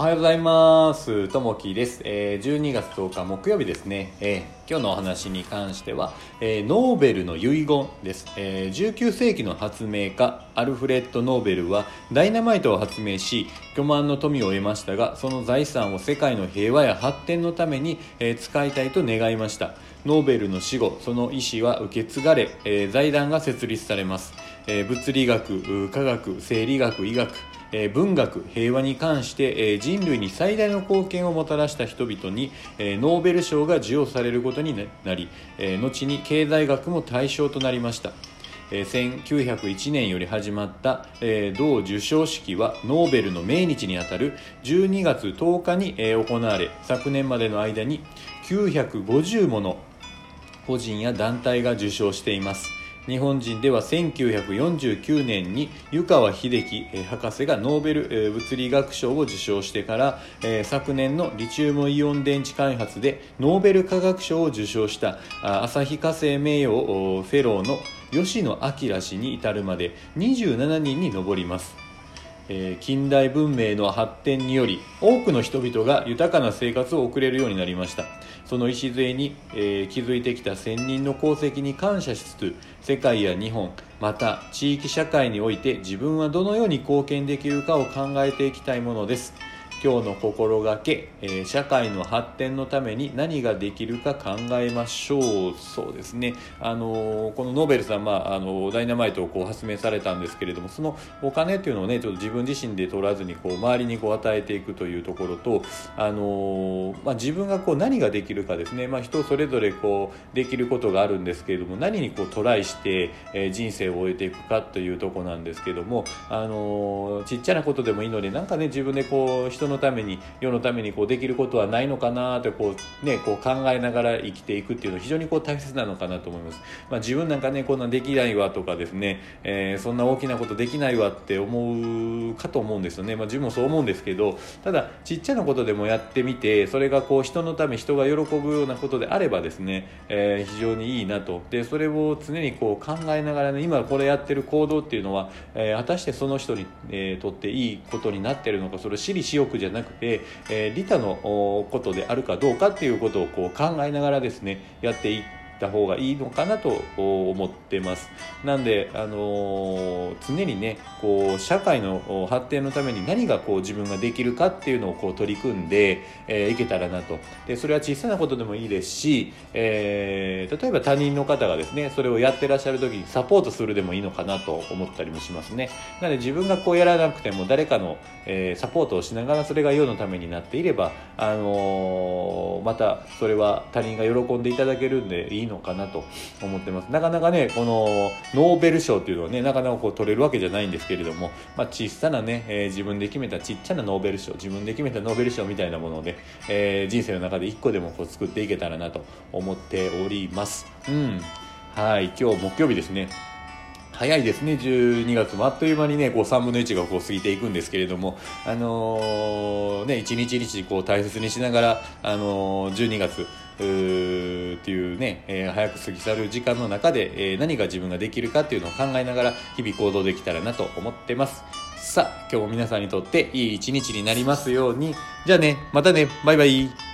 おはようございます。ともきです。えー12月10日木曜日ですね。えー今日のお話に関しては、えーノーベルの遺言です、えー19世紀の発明家アルフレッド・ノーベルはダイナマイトを発明し巨万の富を得ましたがその財産を世界の平和や発展のために、え使いたいと願いましたノーベルの死後その意思は受け継がれ、え財団が設立されます、えー物理学科学生理学医学文学平和に関して、人類に最大の貢献をもたらした人々に、ノーベル賞が授与されることになり、後に経済学も対象となりました。えー1901年より始まった、同授賞式はノーベルの命日にあたる12月10日に、行われ昨年までの間に950もの個人や団体が受賞しています。日本人では1949年に湯川秀樹博士がノーベル物理学賞を受賞してから、昨年のリチウムイオン電池開発でノーベル化学賞を受賞したあ旭化成名誉フェローの吉野彰氏に至るまで27人に上ります。え近代文明の発展により多くの人々が豊かな生活を送れるようになりました。その礎に、えー築いてきた先人の功績に感謝しつつ世界や日本また地域社会において自分はどのように貢献できるかを考えていきたいものです。今日の心がけ、えー社会の発展のために何ができるか考えましょう。そうですね。あのーこのノーベルさん、まあ、あのダイナマイトをこう発明されたんですけれどもそのお金っていうのをねちょっと自分自身で取らずにこう周りにこう与えていくというところと、あのまあ、自分がこう何ができるかですね、まあ、人それぞれこうできることがあるんですけれども何にこうトライして、えー人生を終えていくかというとこなんですけども、あのちっちゃなことでもいいのでなんかね自分でこう人のために世のためにこうできることはないのかなってこう、ね、こう考えながら生きていくっていうのは非常にこう大切なのかなと思います、まあ、自分なんかねこんなできないわとかですね、えーそんな大きなことできないわって思うかと思うんですよね、まあ、自分もそう思うんですけどただちっちゃなことでもやってみてそれがこう人のため人が喜ぶようなことであればですね、えー非常にいいなと。でそれを常にこう考えながらね今これやってる行動っていうのは、えー果たしてその人に、えーとっていいことになってるのかそれを私利私欲じゃなくて、えー利他のことであるかどうかっていうことをこう考えながらですねやっていってた方がいいのかなと思ってます。なんで、あのー常にねこう社会の発展のために何がこう自分ができるかっていうのをこう取り組んで、えーいけたらなと。でそれは小さなことでもいいですし、えー例えば他人の方がですねそれをやってらっしゃる時にサポートするでもいいのかなと思ったりもしますね。なので自分がこうやらなくても誰かの、えーサポートをしながらそれが世のためになっていれば、あのーまたそれは他人が喜んでいただけるんでいいのかなと思ってます。なかなかねこのノーベル賞っていうのはねなかなかこう取れるわけじゃないんですけれども、まあ、小さなね、えー自分で決めたちっちゃなノーベル賞自分で決めたノーベル賞みたいなもので、えー人生の中で1個でもこう作っていけたらなと思っております。うん。はい今日木曜日ですね。早いですね。12月も。あっという間にねこう3分の1がこう過ぎていくんですけれども。あのーね一日一日こう大切にしながらあのー12月っていうね、えー早く過ぎ去る時間の中で、えー何が自分ができるかっていうのを考えながら日々行動できたらなと思ってます。さあ今日も皆さんにとっていい一日になりますように。じゃあねまたね。バイバイ。